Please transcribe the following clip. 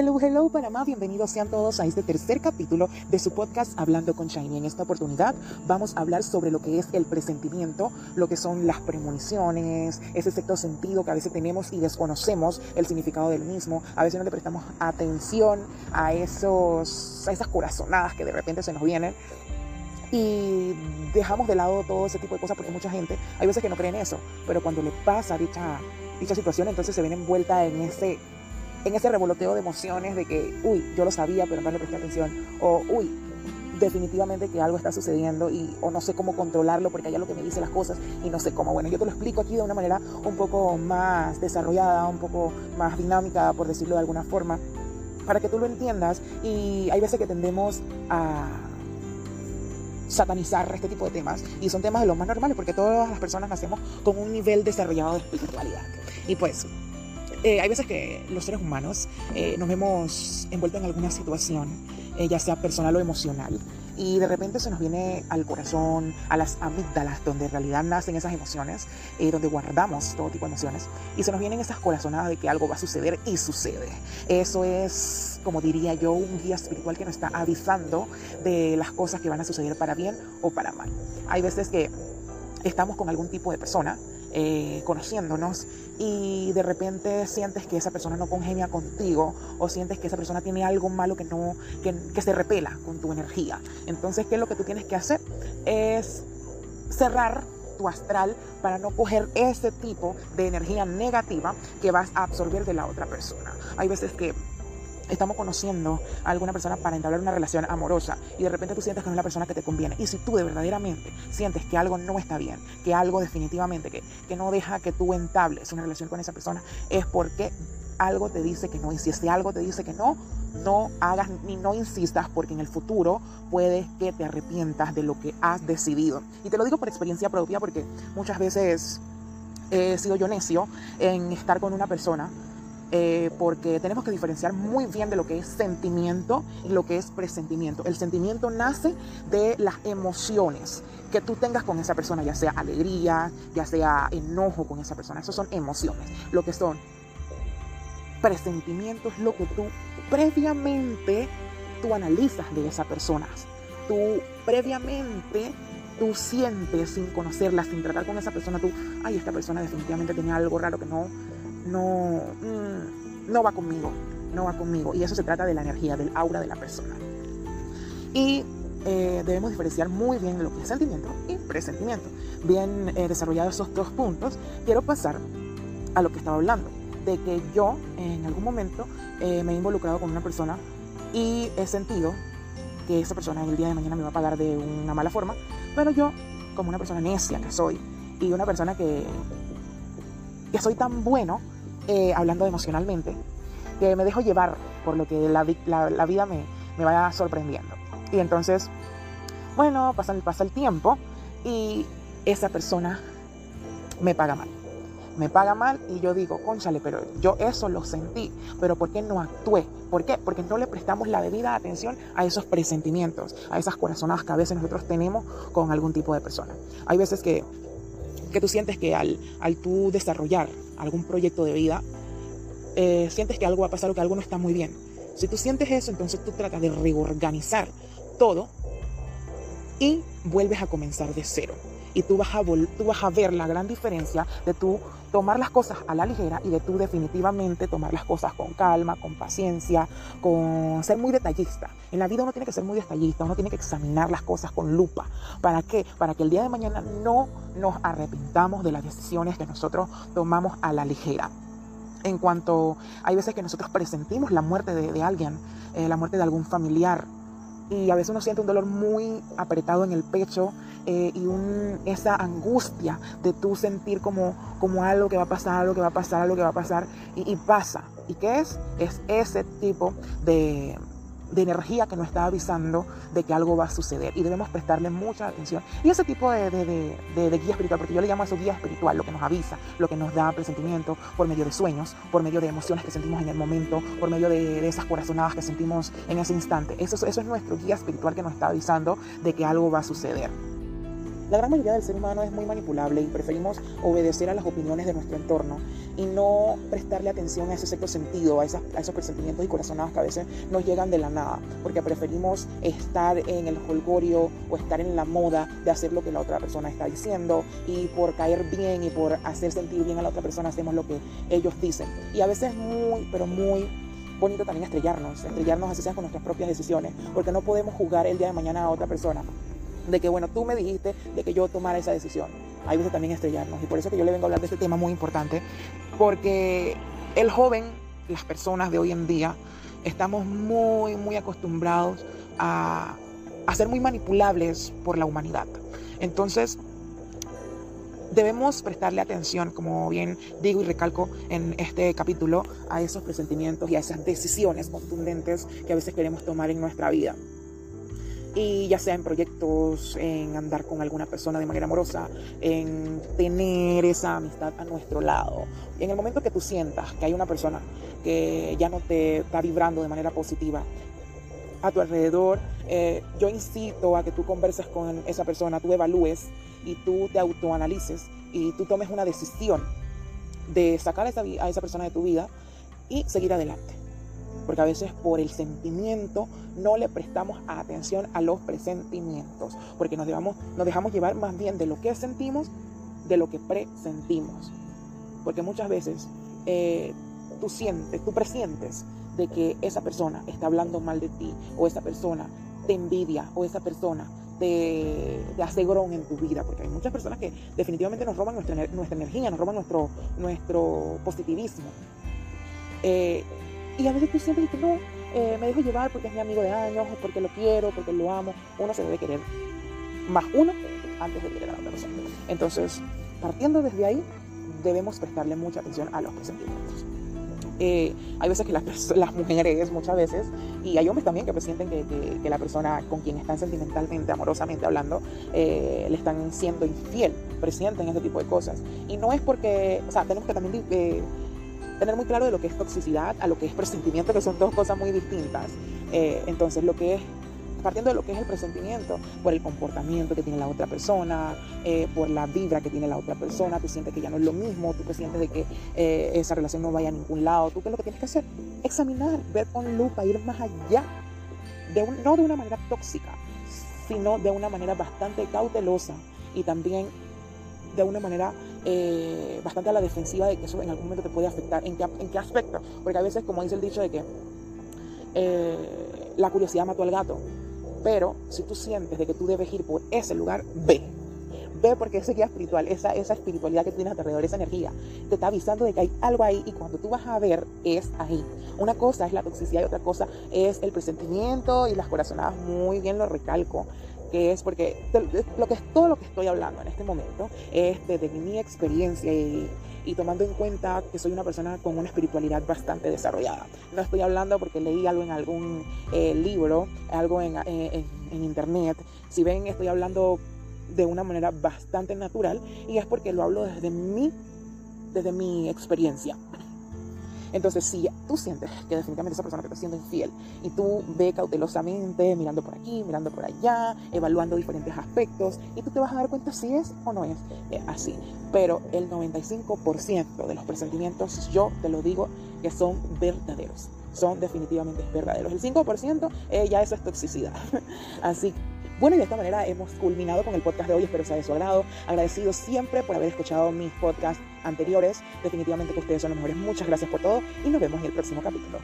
Hello, hello Panamá, bienvenidos sean todos a este tercer capítulo de su podcast Hablando con Shiny. En esta oportunidad vamos a hablar sobre lo que es el presentimiento, lo que son las premoniciones, ese sexto sentido que a veces tenemos y desconocemos el significado del mismo. A veces no le prestamos atención a, esos, a esas corazonadas que de repente se nos vienen y dejamos de lado todo ese tipo de cosas porque mucha gente, hay veces que no creen eso, pero cuando le pasa dicha, dicha situación, entonces se ven envuelta en ese en ese revoloteo de emociones de que, uy, yo lo sabía, pero no le presté atención, o uy, definitivamente que algo está sucediendo y o no sé cómo controlarlo porque hay algo que me dice las cosas y no sé cómo. Bueno, yo te lo explico aquí de una manera un poco más desarrollada, un poco más dinámica, por decirlo de alguna forma, para que tú lo entiendas y hay veces que tendemos a satanizar este tipo de temas y son temas de los más normales porque todas las personas nacemos con un nivel desarrollado de espiritualidad. Y pues eh, hay veces que los seres humanos eh, nos vemos envueltos en alguna situación, eh, ya sea personal o emocional, y de repente se nos viene al corazón, a las amígdalas, donde en realidad nacen esas emociones, donde guardamos todo tipo de emociones, y se nos vienen esas corazonadas de que algo va a suceder y sucede. Eso es, como diría yo, un guía espiritual que nos está avisando de las cosas que van a suceder para bien o para mal. Hay veces que estamos con algún tipo de persona, eh, conociéndonos y de repente sientes que esa persona no congenia contigo o sientes que esa persona tiene algo malo que no que, que se repela con tu energía. Entonces, ¿qué es lo que tú tienes que hacer? Es cerrar tu astral para no coger ese tipo de energía negativa que vas a absorber de la otra persona. Hay veces que estamos conociendo a alguna persona para entablar una relación amorosa y de repente tú sientes que no es la persona que te conviene. Y si tú de verdaderamente sientes que algo no está bien, que algo definitivamente que, que no deja que tú entables una relación con esa persona, es porque algo te dice que no. Y si algo te dice que no, no hagas ni no insistas porque en el futuro puede que te arrepientas de lo que has decidido. Y te lo digo por experiencia propia porque muchas veces he sido yo necio en estar con una persona eh, porque tenemos que diferenciar muy bien de lo que es sentimiento y lo que es presentimiento. El sentimiento nace de las emociones que tú tengas con esa persona, ya sea alegría, ya sea enojo con esa persona. Esas son emociones. Lo que son presentimientos, lo que tú previamente tú analizas de esa persona. Tú previamente tú sientes sin conocerla, sin tratar con esa persona, tú, ay, esta persona definitivamente tenía algo raro que no, no, mm, no va conmigo, no va conmigo. Y eso se trata de la energía, del aura de la persona. Y eh, debemos diferenciar muy bien lo que es sentimiento y presentimiento. Bien eh, desarrollados esos dos puntos, quiero pasar a lo que estaba hablando, de que yo en algún momento eh, me he involucrado con una persona y he sentido que esa persona en el día de mañana me va a pagar de una mala forma, pero yo, como una persona necia que soy, y una persona que, que soy tan bueno, eh, hablando emocionalmente, que me dejo llevar por lo que la, vida me, me, vaya sorprendiendo. Y entonces, bueno, pasa, pasa el tiempo y esa persona me paga mal. Me paga mal y yo digo, conchale, pero yo eso lo sentí, pero ¿por qué no actué? ¿Por qué? Porque no le prestamos la debida atención a esos presentimientos, a esas corazonadas que a veces nosotros tenemos con algún tipo de persona. Hay veces que que tú sientes que al, al tú desarrollar algún proyecto de vida, eh, sientes que algo va a pasar o que algo no está muy bien. Si tú sientes eso, entonces tú tratas de reorganizar todo y vuelves a comenzar de cero y tú vas, a tú vas a ver la gran diferencia de tú tomar las cosas a la ligera y de tú definitivamente tomar las cosas con calma, con paciencia, con ser muy detallista. En la vida uno tiene que ser muy detallista, uno tiene que examinar las cosas con lupa. ¿Para qué? Para que el día de mañana no nos arrepintamos de las decisiones que nosotros tomamos a la ligera. En cuanto hay veces que nosotros presentimos la muerte de, alguien, eh, la muerte de algún familiar, y a veces uno siente un dolor muy apretado en el pecho eh, y un, esa angustia de tú sentir como, como algo que va a pasar, algo que va a pasar, algo que va a pasar y, y pasa. ¿Y qué es? Es ese tipo de, de energía que nos está avisando de que algo va a suceder y debemos prestarle mucha atención. Y ese tipo de, de, guía espiritual, porque yo le llamo a eso guía espiritual, lo que nos avisa, lo que nos da presentimiento por medio de sueños, por medio de emociones que sentimos en el momento, por medio de, esas corazonadas que sentimos en ese instante. Eso, eso es nuestro guía espiritual que nos está avisando de que algo va a suceder. La gran mayoría del ser humano es muy manipulable y preferimos obedecer a las opiniones de nuestro entorno y no prestarle atención a ese sexto sentido, a, esos presentimientos y corazonados que a veces nos llegan de la nada, porque preferimos estar en el holgorio o estar en la moda de hacer lo que la otra persona está diciendo y por caer bien y por hacer sentir bien a la otra persona hacemos lo que ellos dicen. Y a veces muy, pero muy bonito también estrellarnos, estrellarnos así sea con nuestras propias decisiones, porque no podemos jugar el día de mañana a otra persona de que, bueno, tú me dijiste de que yo tomara esa decisión. Hay veces también estrellarnos. Y por eso que yo le vengo a hablar de este tema muy importante, porque el joven, las personas de hoy en día, estamos muy, muy acostumbrados a, a ser muy manipulables por la humanidad. Entonces, debemos prestarle atención, como bien digo y recalco en este capítulo, a esos presentimientos y a esas decisiones contundentes que a veces queremos tomar en nuestra vida y ya sea en proyectos, en andar con alguna persona de manera amorosa, en tener esa amistad a nuestro lado. Y en el momento que tú sientas que hay una persona que ya no te está vibrando de manera positiva a tu alrededor, eh, yo incito a que tú converses con esa persona, tú evalúes y tú te autoanalices y tú tomes una decisión de sacar a esa, a esa persona de tu vida y seguir adelante porque a veces por el sentimiento no le prestamos atención a los presentimientos, porque nos, nos dejamos llevar más bien de lo que sentimos, de lo que presentimos. Porque muchas veces eh, tú sientes, tú presientes de que esa persona está hablando mal de ti, o esa persona te envidia, o esa persona te, hace grón en tu vida, porque hay muchas personas que definitivamente nos roban nuestra, nuestra energía, nos roban nuestro, nuestro positivismo. Eh, y a veces tú siempre dices, no, eh, me dejo llevar porque es mi amigo de años, porque lo quiero, porque lo amo. Uno se debe querer más uno antes de querer a la otra persona. Entonces, partiendo desde ahí, debemos prestarle mucha atención a los presentimientos. Eh, hay veces que las, las, mujeres, muchas veces, y hay hombres también que presienten que, que, la persona con quien están sentimentalmente, amorosamente hablando, eh, le están siendo infiel, presienten ese tipo de cosas. Y no es porque, o sea, tenemos que también tener muy claro de lo que es toxicidad a lo que es presentimiento, que son dos cosas muy distintas. Eh, entonces, lo que es partiendo de lo que es el presentimiento, por el comportamiento que tiene la otra persona, eh, por la vibra que tiene la otra persona, tú sientes que ya no es lo mismo, tú te sientes de que eh, esa relación no vaya a ningún lado, tú qué es lo que tienes que hacer, examinar, ver con lupa, ir más allá, no de una manera tóxica, sino de una manera bastante cautelosa y también de una manera eh, bastante a la defensiva de que eso en algún momento te puede afectar. ¿En qué, en qué aspecto? Porque a veces, como dice el dicho de que eh, la curiosidad mató al gato, pero si tú sientes de que tú debes ir por ese lugar, ve. Ve porque ese guía espiritual, esa, esa espiritualidad que tienes alrededor, esa energía, te está avisando de que hay algo ahí y cuando tú vas a ver, es ahí. Una cosa es la toxicidad y otra cosa es el presentimiento y las corazonadas, muy bien lo recalco que es porque lo que es todo lo que estoy hablando en este momento es de, mi experiencia y, tomando en cuenta que soy una persona con una espiritualidad bastante desarrollada. No estoy hablando porque leí algo en algún eh, libro, algo en, en, en internet. Si ven, estoy hablando de una manera bastante natural y es porque lo hablo desde mi, desde mi experiencia. Entonces, si tú sientes que definitivamente esa persona te está siendo infiel y tú ve cautelosamente, mirando por aquí, mirando por allá, evaluando diferentes aspectos, y tú te vas a dar cuenta si es o no es eh, así. Pero el 95% de los presentimientos, yo te lo digo, que son verdaderos. Son definitivamente verdaderos. El 5% eh, ya eso es toxicidad. así bueno, y de esta manera hemos culminado con el podcast de hoy. Espero sea de su agrado. Agradecido siempre por haber escuchado mis podcasts anteriores. Definitivamente que ustedes son los mejores. Muchas gracias por todo y nos vemos en el próximo capítulo.